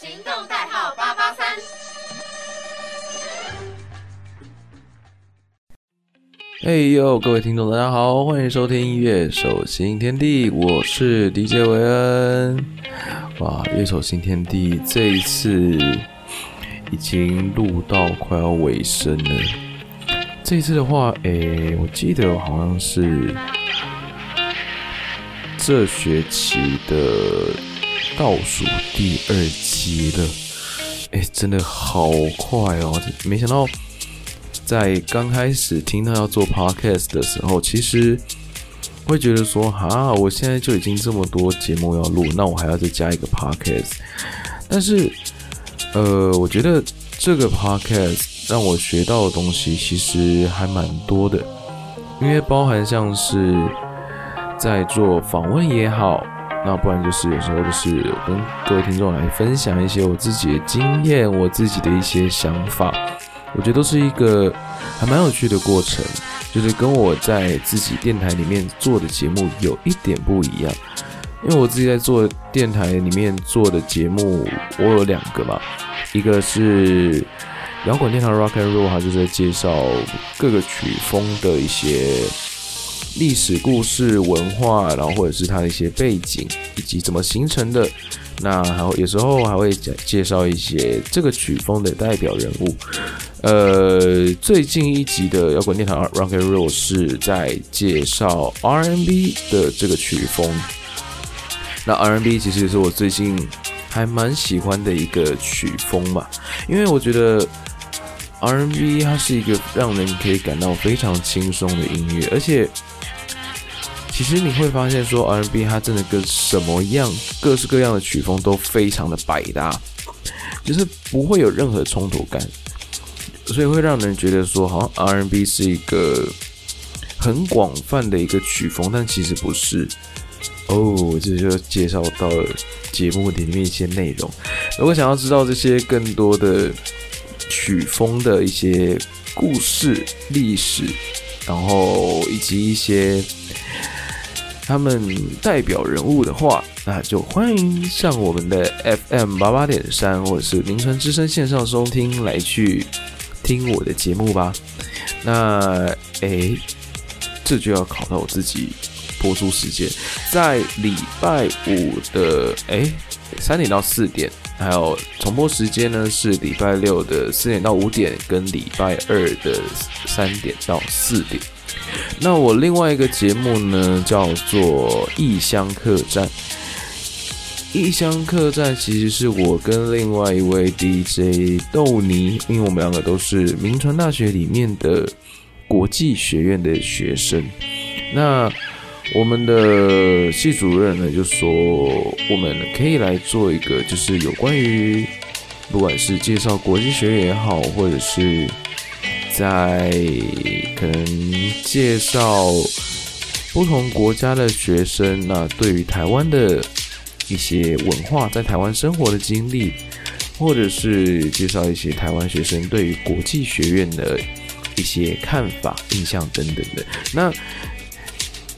行动代号八八三。嘿呦，各位听众，大家好，欢迎收听《乐手新天地》，我是 DJ 维恩。哇，《乐手新天地》这一次已经录到快要尾声了。这一次的话，诶，我记得好像是这学期的倒数第二集急了。诶，真的好快哦！没想到。在刚开始听到要做 podcast 的时候，其实会觉得说，哈，我现在就已经这么多节目要录，那我还要再加一个 podcast。但是，呃，我觉得这个 podcast 让我学到的东西其实还蛮多的，因为包含像是在做访问也好，那不然就是有时候就是跟各位听众来分享一些我自己的经验，我自己的一些想法。我觉得都是一个还蛮有趣的过程，就是跟我在自己电台里面做的节目有一点不一样。因为我自己在做电台里面做的节目，我有两个嘛，一个是摇滚电台 Rock and Roll，它就是在介绍各个曲风的一些历史故事、文化，然后或者是它的一些背景以及怎么形成的。那还有有时候还会讲介绍一些这个曲风的代表人物。呃，最近一集的摇滚电台 Rock and Roll 是在介绍 R&B 的这个曲风。那 R&B 其实也是我最近还蛮喜欢的一个曲风嘛，因为我觉得 R&B 它是一个让人可以感到非常轻松的音乐，而且其实你会发现说 R&B 它真的跟什么样各式各样的曲风都非常的百搭，就是不会有任何冲突感。所以会让人觉得说，好像 R&B 是一个很广泛的一个曲风，但其实不是。哦，这就介绍到了节目里面一些内容。如果想要知道这些更多的曲风的一些故事、历史，然后以及一些他们代表人物的话，那就欢迎上我们的 FM 八八点三，或者是凌晨之声线上收听来去。听我的节目吧。那诶，这就要考到我自己播出时间，在礼拜五的诶三点到四点，还有重播时间呢是礼拜六的四点到五点，跟礼拜二的三点到四点。那我另外一个节目呢叫做异乡客栈。异乡客栈其实是我跟另外一位 DJ 豆泥，因为我们两个都是名传大学里面的国际学院的学生。那我们的系主任呢就说，我们可以来做一个，就是有关于不管是介绍国际学院也好，或者是在可能介绍不同国家的学生，那对于台湾的。一些文化在台湾生活的经历，或者是介绍一些台湾学生对于国际学院的一些看法、印象等等的。那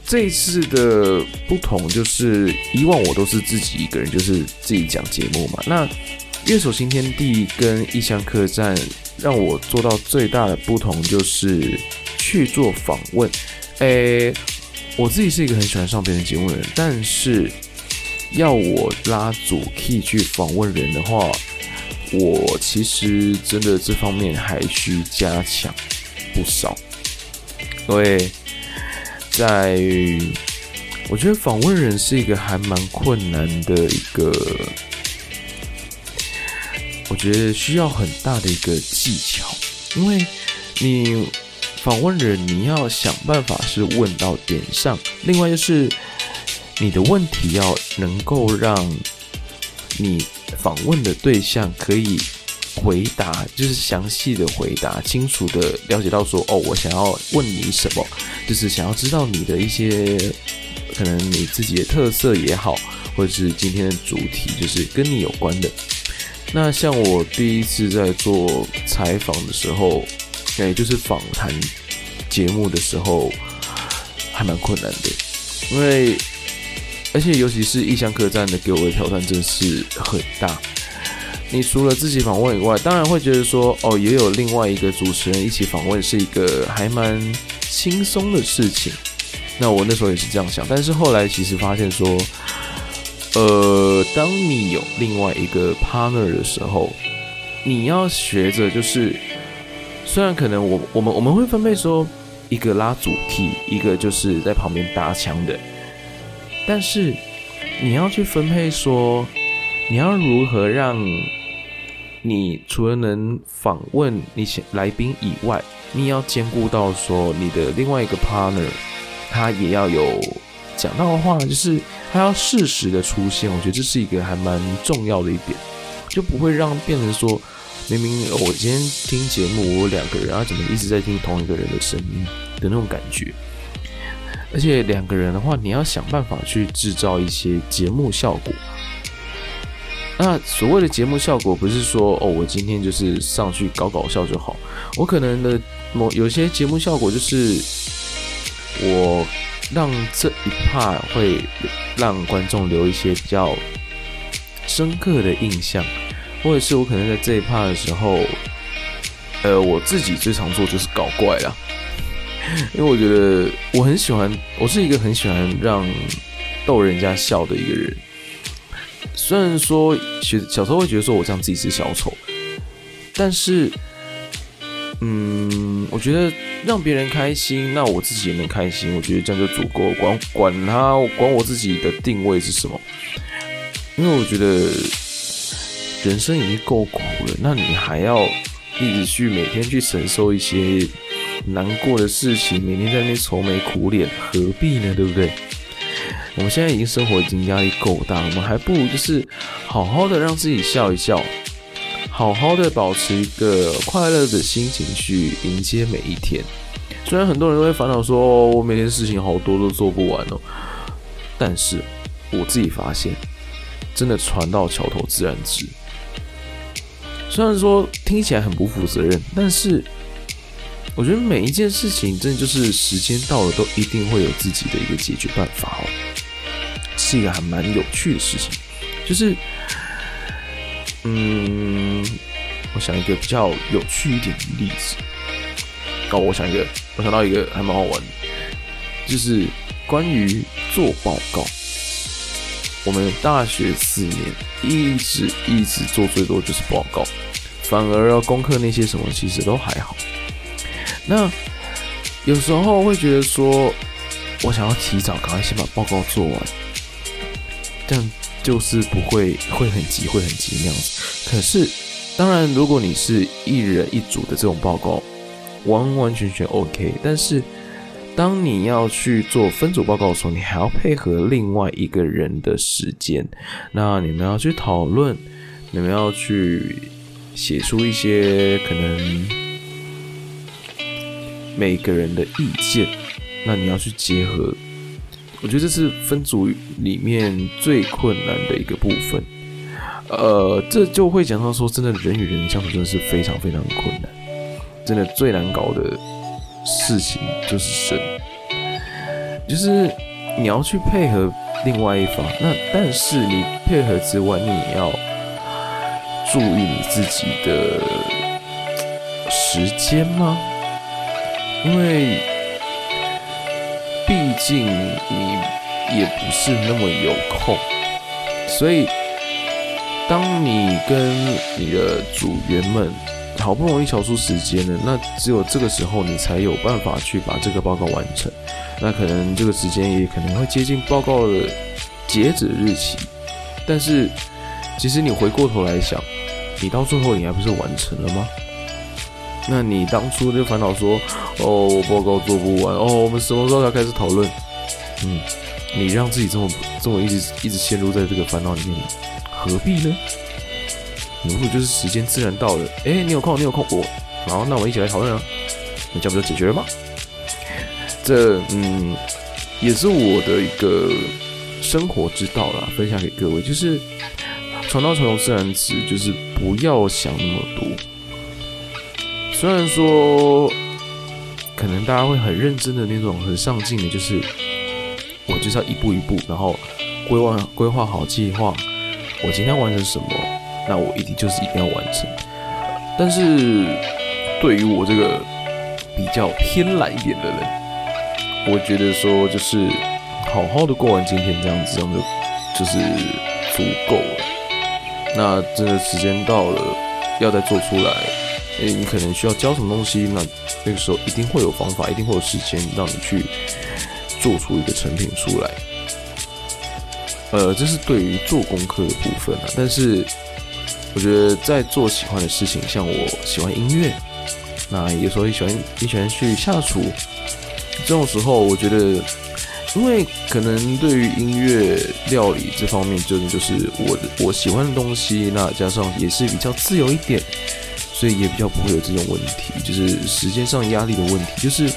这一次的不同就是，以往我都是自己一个人，就是自己讲节目嘛。那乐手新天地跟异乡客栈让我做到最大的不同就是去做访问。诶，我自己是一个很喜欢上别人节目的人，但是。要我拉主 key 去访问人的话，我其实真的这方面还需加强不少。因为在我觉得访问人是一个还蛮困难的一个，我觉得需要很大的一个技巧，因为你访问人你要想办法是问到点上，另外就是。你的问题要能够让你访问的对象可以回答，就是详细的回答，清楚的了解到说，哦，我想要问你什么，就是想要知道你的一些可能你自己的特色也好，或者是今天的主题就是跟你有关的。那像我第一次在做采访的时候，也就是访谈节目的时候，还蛮困难的，因为。而且，尤其是异乡客栈的给我的挑战真是很大。你除了自己访问以外，当然会觉得说，哦，也有另外一个主持人一起访问，是一个还蛮轻松的事情。那我那时候也是这样想，但是后来其实发现说，呃，当你有另外一个 partner 的时候，你要学着就是，虽然可能我我们我们会分配说，一个拉主题，一个就是在旁边搭腔的，但是你要去分配说，你要如何让。你除了能访问那些来宾以外，你也要兼顾到说你的另外一个 partner，他也要有讲到的话，就是他要适时的出现。我觉得这是一个还蛮重要的一点，就不会让变成说，明明我今天听节目，我两个人啊，怎么一直在听同一个人的声音的那种感觉。而且两个人的话，你要想办法去制造一些节目效果。那所谓的节目效果，不是说哦，我今天就是上去搞搞笑就好。我可能的某有些节目效果，就是我让这一 part 会让观众留一些比较深刻的印象，或者是我可能在这一 part 的时候，呃，我自己最常做就是搞怪啦，因为我觉得我很喜欢，我是一个很喜欢让逗人家笑的一个人。虽然说学小时候会觉得说我这样自己是小丑，但是，嗯，我觉得让别人开心，那我自己也能开心，我觉得这样就足够。管管他，管我自己的定位是什么？因为我觉得人生已经够苦了，那你还要一直去每天去承受一些难过的事情，每天在那边愁眉苦脸，何必呢？对不对？我们现在已经生活已经压力够大，我们还不如就是好好的让自己笑一笑，好好的保持一个快乐的心情去迎接每一天。虽然很多人都会烦恼说，我每天事情好多都做不完哦，但是我自己发现，真的船到桥头自然直。虽然说听起来很不负责任，但是我觉得每一件事情真的就是时间到了，都一定会有自己的一个解决办法哦。是一个还蛮有趣的事情，就是，嗯，我想一个比较有趣一点的例子。哦，我想一个，我想到一个还蛮好玩的，就是关于做报告。我们大学四年一直一直做最多就是报告，反而要功课那些什么其实都还好。那有时候会觉得说，我想要提早赶快先把报告做完。这样就是不会会很急，会很急那样子。可是，当然，如果你是一人一组的这种报告，完完全全 OK。但是，当你要去做分组报告的时候，你还要配合另外一个人的时间。那你们要去讨论，你们要去写出一些可能每个人的意见。那你要去结合。我觉得这是分组里面最困难的一个部分，呃，这就会讲到说，真的人与人相处真的是非常非常困难，真的最难搞的事情就是神，就是你要去配合另外一方，那但是你配合之外，你也要注意你自己的时间吗？因为。毕竟你也不是那么有空，所以当你跟你的组员们好不容易调出时间了，那只有这个时候你才有办法去把这个报告完成。那可能这个时间也可能会接近报告的截止日期，但是其实你回过头来想，你到最后你还不是完成了吗？那你当初就烦恼说，哦，我报告做不完，哦，我们什么时候才开始讨论？嗯，你让自己这么这么一直一直陷入在这个烦恼里面，何必呢？如果就是时间自然到了，哎，你有空，你有空，我，好，那我们一起来讨论啊，那这样不就解决了吗？这，嗯，也是我的一个生活之道啦，分享给各位，就是船到桥头自然直，就是不要想那么多。虽然说，可能大家会很认真的那种，很上进的，就是我就是要一步一步，然后规划规划好计划，我今天完成什么，那我一定就是一定要完成。但是对于我这个比较偏懒一点的人，我觉得说就是好好的过完今天这样子，这样就就是足够了。那真的时间到了，要再做出来，诶，你可能需要教什么东西，那那个时候一定会有方法，一定会有时间让你去做出一个成品出来。呃，这是对于做功课的部分啊。但是我觉得在做喜欢的事情，像我喜欢音乐，那有时候也喜欢也喜欢去下厨，这种时候我觉得。因为可能对于音乐料理这方面，真的就是我的我喜欢的东西，那加上也是比较自由一点，所以也比较不会有这种问题，就是时间上压力的问题。就是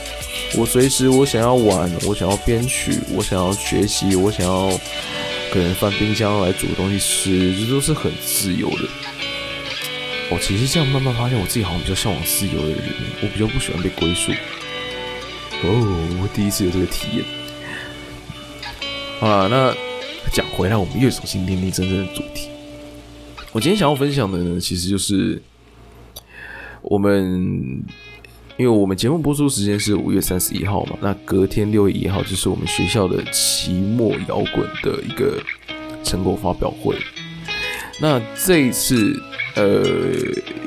我随时我想要玩，我想要编曲，我想要学习，我想要可能翻冰箱来煮东西吃，这都是很自由的。我其实这样慢慢发现，我自己好像比较向往自由的人，我比较不喜欢被归属。哦，我第一次有这个体验。啊，那讲回来，我们乐手新天地真正的主题，我今天想要分享的呢，其实就是我们，因为我们节目播出时间是五月三十一号嘛，那隔天六月一号就是我们学校的期末摇滚的一个成果发表会。那这一次，呃，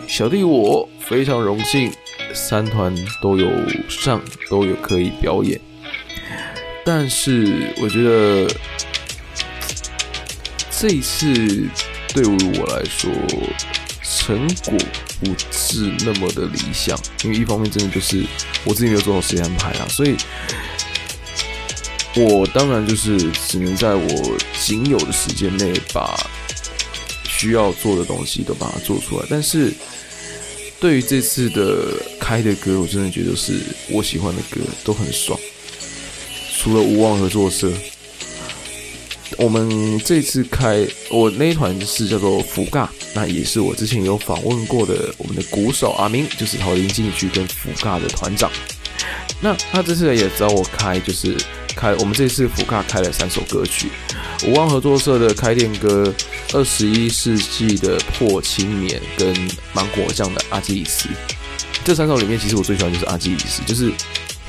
小弟我非常荣幸，三团都有上，都有可以表演。但是我觉得这一次对于我来说，成果不是那么的理想，因为一方面真的就是我自己没有做好时间安排啊，所以我当然就是只能在我仅有的时间内把需要做的东西都把它做出来。但是对于这次的开的歌，我真的觉得是我喜欢的歌，都很爽。除了无望合作社，我们这次开我那一团是叫做福嘎，那也是我之前有访问过的我们的鼓手阿明，就是桃林进去跟福嘎的团长。那他这次也找我开，就是开我们这次福嘎开了三首歌曲，无望合作社的开店歌，二十一世纪的破青年跟芒果酱的阿基里斯。这三首里面，其实我最喜欢就是阿基里斯，就是。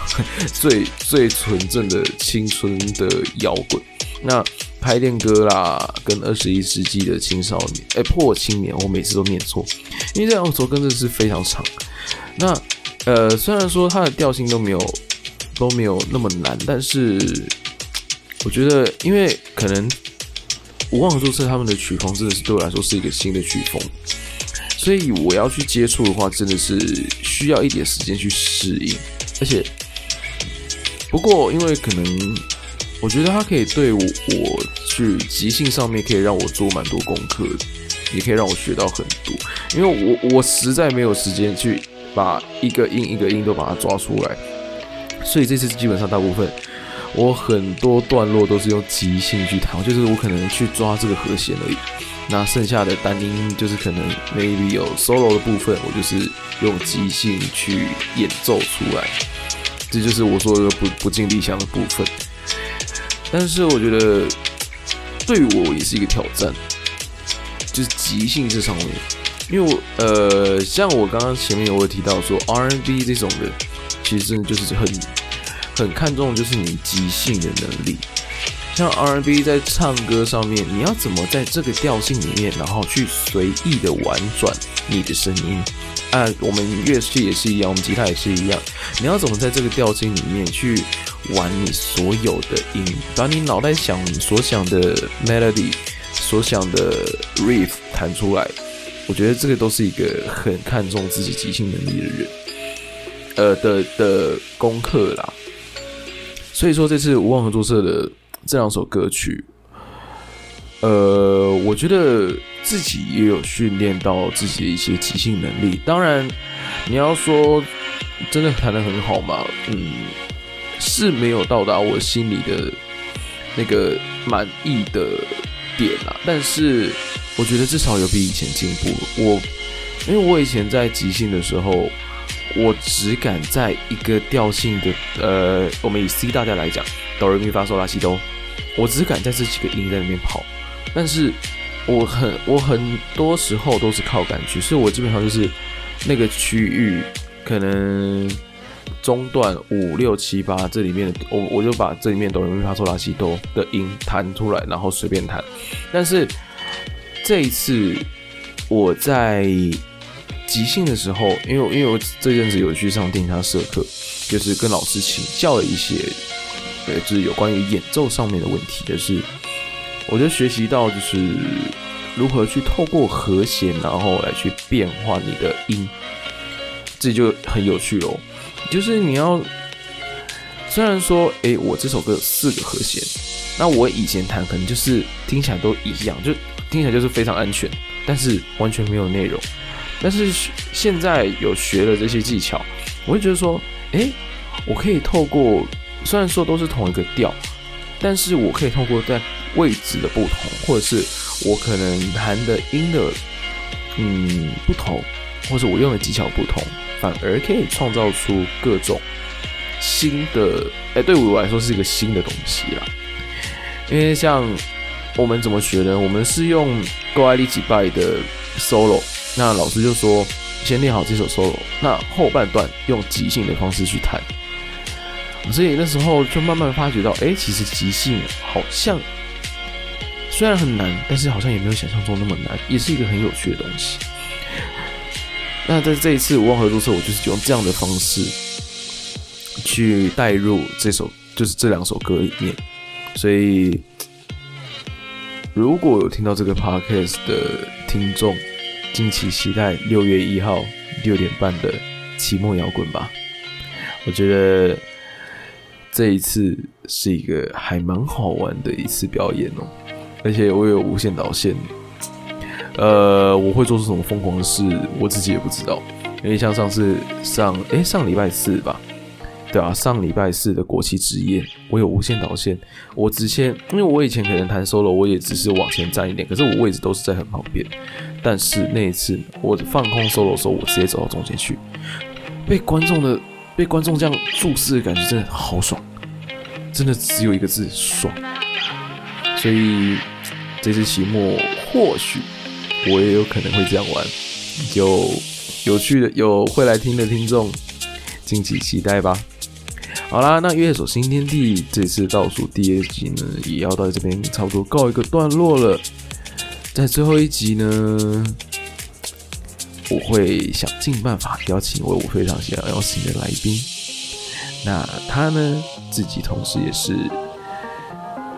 最最纯正的青春的摇滚，那拍电歌啦，跟二十一世纪的青少年，哎，破青年，我每次都念错，因为这两首歌真的是非常长。那呃，虽然说它的调性都没有都没有那么难，但是我觉得，因为可能无望注册他们的曲风真的是对我来说是一个新的曲风，所以我要去接触的话，真的是需要一点时间去适应，而且。不过，因为可能，我觉得它可以对我我去即兴上面可以让我做蛮多功课，也可以让我学到很多。因为我我实在没有时间去把一个音一个音都把它抓出来，所以这次基本上大部分我很多段落都是用即兴去弹，就是我可能去抓这个和弦而已。那剩下的单音就是可能 maybe 有 solo 的部分，我就是用即兴去演奏出来。这就是我说的不不尽理想的部分，但是我觉得对我也是一个挑战，就是即兴这上面，因为我呃，像我刚刚前面有提到说 R&B 这种的，其实真的就是很很看重就是你即兴的能力，像 R&B 在唱歌上面，你要怎么在这个调性里面，然后去随意的婉转你的声音。啊，我们乐器也是一样，我们吉他也是一样。你要怎么在这个调性里面去玩你所有的音，把你脑袋想所想的 melody、所想的 riff 弹出来？我觉得这个都是一个很看重自己即兴能力的人，呃的的功课啦。所以说，这次无望合作社的这两首歌曲。呃，我觉得自己也有训练到自己的一些即兴能力。当然，你要说真的弹得很好嘛，嗯，是没有到达我心里的那个满意的点啊。但是，我觉得至少有比以前进步。我因为我以前在即兴的时候，我只敢在一个调性的，呃，我们以 C 大调来讲，哆来咪发嗦拉西哆，我只敢在这几个音在那边跑。但是我很我很多时候都是靠感觉，所以我基本上就是那个区域可能中段五六七八这里面的，我我就把这里面哆来咪发嗦拉西哆的音弹出来，然后随便弹。但是这一次我在即兴的时候，因为因为我这阵子有去上电吉他社课，就是跟老师请教了一些，对，就是有关于演奏上面的问题，就是我就学习到就是如何去透过和弦，然后来去变化你的音，这就很有趣喽。就是你要虽然说，诶，我这首歌有四个和弦，那我以前弹可能就是听起来都一样，就听起来就是非常安全，但是完全没有内容。但是现在有学了这些技巧，我会觉得说，诶，我可以透过虽然说都是同一个调，但是我可以透过在位置的不同，或者是我可能弹的音的嗯不同，或者我用的技巧不同，反而可以创造出各种新的，诶，对我来说是一个新的东西啦。因为像我们怎么学呢？我们是用 Go 爱丽几拜的 solo。那老师就说，先练好这首 solo，那后半段用即兴的方式去弹。所以那时候就慢慢发觉到，哎，其实即兴好像虽然很难，但是好像也没有想象中那么难，也是一个很有趣的东西。那在这一次无望合作社，我就是用这样的方式去带入这首，就是这两首歌里面。所以如果有听到这个 podcast 的听众，敬请期待六月一号六点半的期末摇滚吧。我觉得这一次是一个还蛮好玩的一次表演哦，而且我有无线导线。呃，我会做出什么疯狂的事，我自己也不知道。因为像上次上诶上礼拜四吧，对啊，上礼拜四的国旗之夜，我有无限导线，我直接因为我以前可能弹 solo，我也只是往前站一点，可是我位置都是在很旁边。但是那一次我放空 solo 的时候，我直接走到中间去，被观众的被观众这样注视的感觉真的好爽，真的只有一个字爽。所以这次期末或许我也有可能会这样玩，有有趣的有会来听的听众，敬请期待吧。好啦，那乐手新天地这次倒数第二集呢，也要到这边差不多告一个段落了。在最后一集呢，我会想尽办法邀请一位我非常想要邀请的来宾。那他呢，自己同时也是，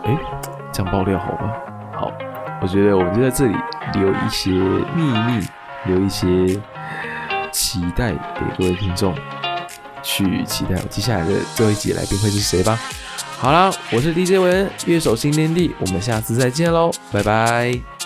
哎，这样爆料好吗？我觉得我们就在这里留一些秘密，留一些期待给各位听众，去期待我接下来的最后一集来宾会是谁吧。好啦，我是 DJ 文乐手新天地，我们下次再见喽，拜拜。